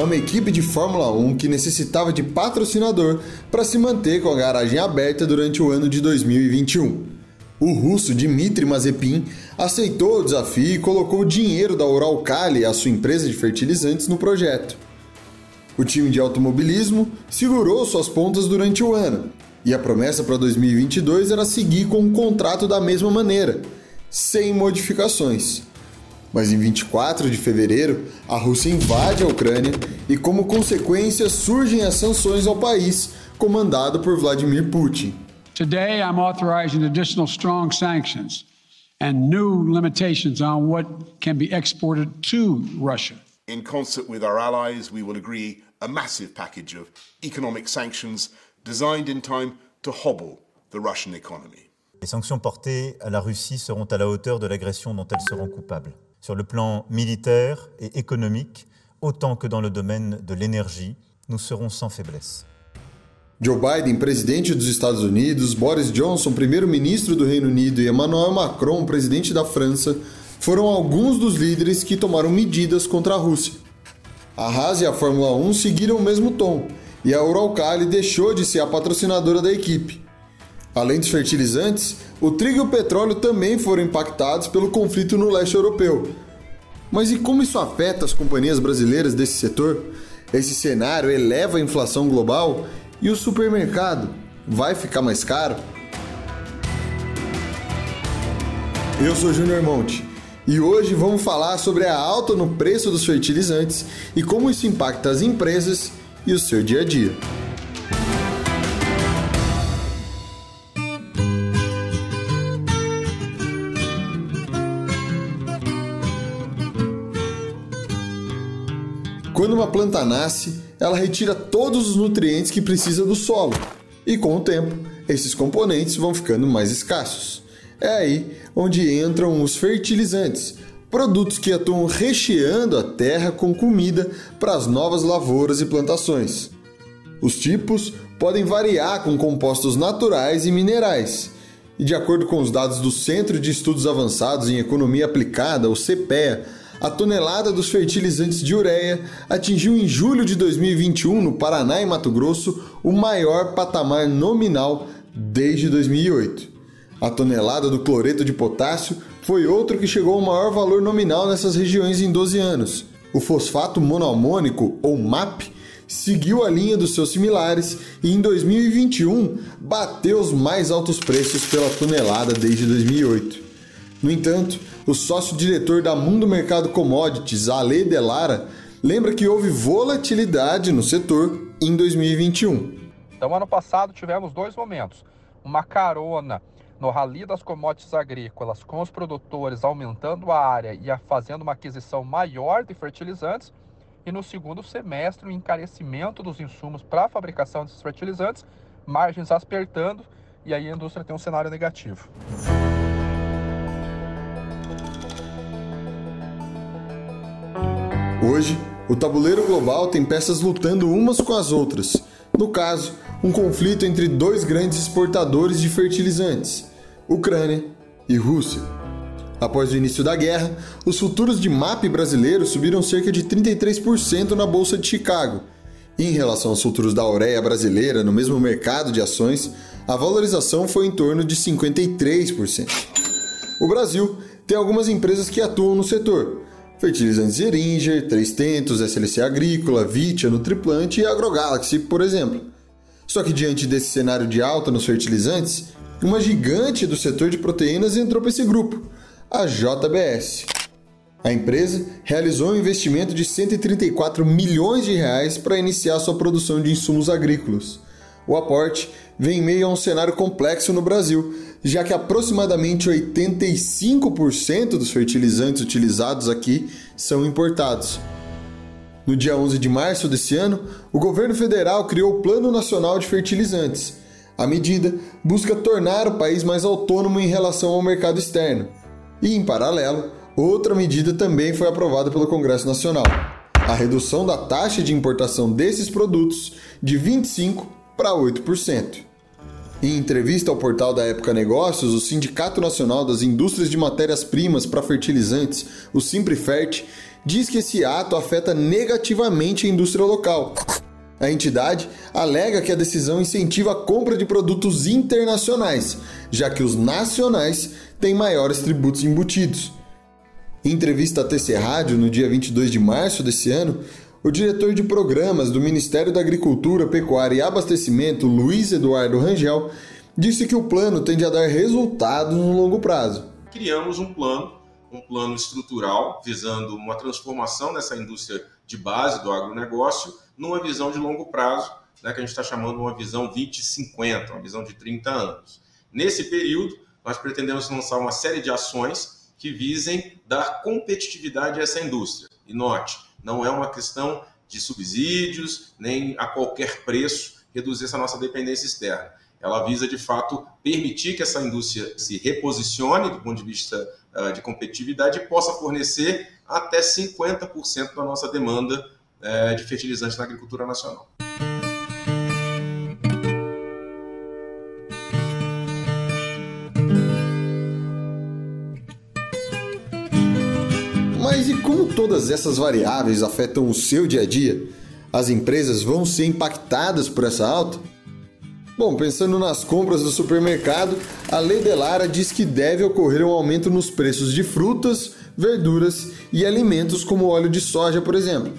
É uma equipe de Fórmula 1 que necessitava de patrocinador para se manter com a garagem aberta durante o ano de 2021. O russo Dmitry Mazepin aceitou o desafio e colocou o dinheiro da Uralkali, a sua empresa de fertilizantes, no projeto. O time de automobilismo segurou suas pontas durante o ano, e a promessa para 2022 era seguir com um contrato da mesma maneira, sem modificações. Mas em 24 de fevereiro, a Rússia invade a Ucrânia e, como consequência, surgem as sanções ao país, comandado por Vladimir Putin. Today, I'm authorizing additional strong sanctions and new limitations on what can be exported to Russia. In concert with our allies, we will agree a massive package of economic sanctions designed in time to hobble the Russian economy. Les sanctions portées à la Russie seront à la hauteur de l'agression dont elles seront coupables. Sur le plan militaire et économique, autant que dans le domaine de l'énergie, nous serons sans faiblesse. Joe Biden, presidente dos Estados Unidos, Boris Johnson, primeiro-ministro do Reino Unido, e Emmanuel Macron, presidente da França, foram alguns dos líderes que tomaram medidas contra a Rússia. A Haas e a Fórmula 1 seguiram o mesmo tom, e a Uralkali deixou de ser a patrocinadora da equipe. Além dos fertilizantes, o trigo e o petróleo também foram impactados pelo conflito no leste europeu. Mas e como isso afeta as companhias brasileiras desse setor? Esse cenário eleva a inflação global e o supermercado vai ficar mais caro? Eu sou Júnior Monte e hoje vamos falar sobre a alta no preço dos fertilizantes e como isso impacta as empresas e o seu dia a dia. Quando uma planta nasce, ela retira todos os nutrientes que precisa do solo, e com o tempo, esses componentes vão ficando mais escassos. É aí onde entram os fertilizantes, produtos que atuam recheando a terra com comida para as novas lavouras e plantações. Os tipos podem variar com compostos naturais e minerais. E de acordo com os dados do Centro de Estudos Avançados em Economia Aplicada, o CPEA, a tonelada dos fertilizantes de ureia atingiu em julho de 2021 no Paraná e Mato Grosso o maior patamar nominal desde 2008. A tonelada do cloreto de potássio foi outro que chegou ao maior valor nominal nessas regiões em 12 anos. O fosfato monoamônico, ou MAP, seguiu a linha dos seus similares e em 2021 bateu os mais altos preços pela tonelada desde 2008. No entanto, o sócio-diretor da Mundo Mercado Commodities, Ale Delara, lembra que houve volatilidade no setor em 2021. Então, ano passado tivemos dois momentos: uma carona no rally das commodities agrícolas, com os produtores aumentando a área e fazendo uma aquisição maior de fertilizantes, e no segundo semestre o encarecimento dos insumos para a fabricação desses fertilizantes, margens apertando, e aí a indústria tem um cenário negativo. Hoje, o tabuleiro global tem peças lutando umas com as outras. No caso, um conflito entre dois grandes exportadores de fertilizantes, Ucrânia e Rússia. Após o início da guerra, os futuros de MAP brasileiros subiram cerca de 33% na Bolsa de Chicago. E em relação aos futuros da ureia brasileira no mesmo mercado de ações, a valorização foi em torno de 53%. O Brasil tem algumas empresas que atuam no setor, fertilizantes Eringer, Três Tentos, SLC Agrícola, Vitia, Nutriplante e AgroGalaxy, por exemplo. Só que diante desse cenário de alta nos fertilizantes, uma gigante do setor de proteínas entrou para esse grupo, a JBS. A empresa realizou um investimento de 134 milhões de reais para iniciar sua produção de insumos agrícolas. O aporte vem em meio a um cenário complexo no Brasil, já que aproximadamente 85% dos fertilizantes utilizados aqui são importados. No dia 11 de março desse ano, o governo federal criou o Plano Nacional de Fertilizantes. A medida busca tornar o país mais autônomo em relação ao mercado externo. E, em paralelo, outra medida também foi aprovada pelo Congresso Nacional: a redução da taxa de importação desses produtos de 25% para 8%. Em entrevista ao portal da Época Negócios, o Sindicato Nacional das Indústrias de Matérias-Primas para Fertilizantes, o Simprefert, diz que esse ato afeta negativamente a indústria local. A entidade alega que a decisão incentiva a compra de produtos internacionais, já que os nacionais têm maiores tributos embutidos. Em entrevista à TC Rádio, no dia 22 de março desse ano, o diretor de programas do Ministério da Agricultura, Pecuária e Abastecimento, Luiz Eduardo Rangel, disse que o plano tende a dar resultados no longo prazo. Criamos um plano, um plano estrutural, visando uma transformação nessa indústria de base do agronegócio, numa visão de longo prazo, né, que a gente está chamando uma visão 2050, uma visão de 30 anos. Nesse período, nós pretendemos lançar uma série de ações que visem dar competitividade a essa indústria. E note, não é uma questão de subsídios, nem a qualquer preço reduzir essa nossa dependência externa. Ela visa, de fato, permitir que essa indústria se reposicione do ponto de vista uh, de competitividade e possa fornecer até 50% da nossa demanda uh, de fertilizantes na agricultura nacional. Mas e como todas essas variáveis afetam o seu dia a dia? As empresas vão ser impactadas por essa alta? Bom, pensando nas compras do supermercado, a Lei Delara diz que deve ocorrer um aumento nos preços de frutas, verduras e alimentos como óleo de soja, por exemplo.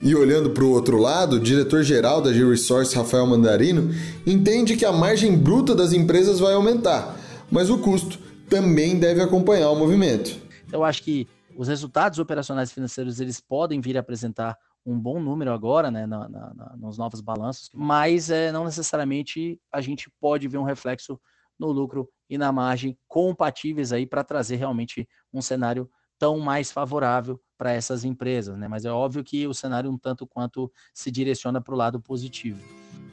E olhando para o outro lado, o diretor-geral da G-Resource, Rafael Mandarino, entende que a margem bruta das empresas vai aumentar, mas o custo também deve acompanhar o movimento. Eu acho que os resultados operacionais financeiros eles podem vir a apresentar um bom número agora, né, na, na, nos novos balanços, mas é, não necessariamente a gente pode ver um reflexo no lucro e na margem compatíveis aí para trazer realmente um cenário tão mais favorável para essas empresas, né? Mas é óbvio que o cenário um tanto quanto se direciona para o lado positivo.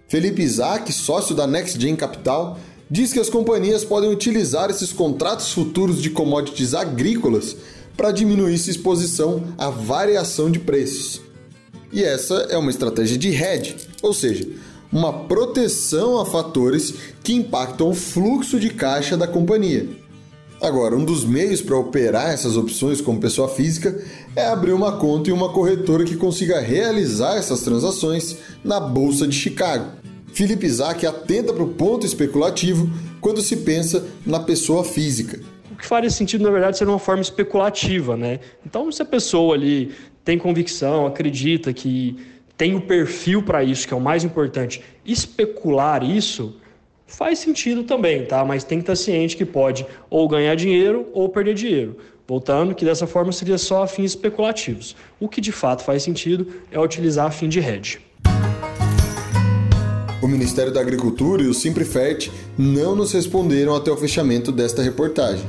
Felipe Isaac, sócio da NextGen Capital, diz que as companhias podem utilizar esses contratos futuros de commodities agrícolas para diminuir sua exposição à variação de preços. E essa é uma estratégia de hedge, ou seja, uma proteção a fatores que impactam o fluxo de caixa da companhia. Agora, um dos meios para operar essas opções como pessoa física é abrir uma conta em uma corretora que consiga realizar essas transações na Bolsa de Chicago. Felipe Isaac atenta para o ponto especulativo quando se pensa na pessoa física. Que faria sentido, na verdade, ser uma forma especulativa, né? Então, se a pessoa ali tem convicção, acredita que tem o perfil para isso, que é o mais importante, especular isso faz sentido também, tá? Mas tem que estar ciente que pode ou ganhar dinheiro ou perder dinheiro. Voltando, que dessa forma seria só a fins especulativos. O que de fato faz sentido é utilizar a fim de hedge. O Ministério da Agricultura e o Simprefert não nos responderam até o fechamento desta reportagem.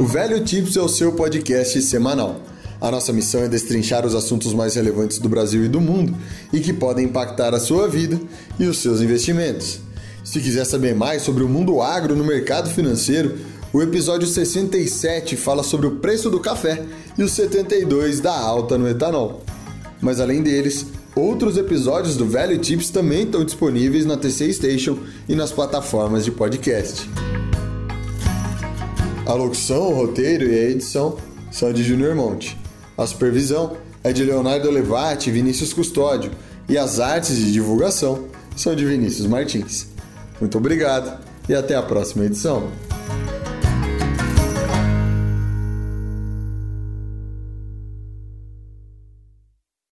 O Velho Tips é o seu podcast semanal. A nossa missão é destrinchar os assuntos mais relevantes do Brasil e do mundo e que podem impactar a sua vida e os seus investimentos. Se quiser saber mais sobre o mundo agro no mercado financeiro, o episódio 67 fala sobre o preço do café e o 72 da alta no etanol. Mas além deles, outros episódios do Velho Tips também estão disponíveis na TC Station e nas plataformas de podcast. A locução, o roteiro e a edição são de Junior Monte. A supervisão é de Leonardo Levati e Vinícius Custódio, e as artes de divulgação são de Vinícius Martins. Muito obrigado e até a próxima edição.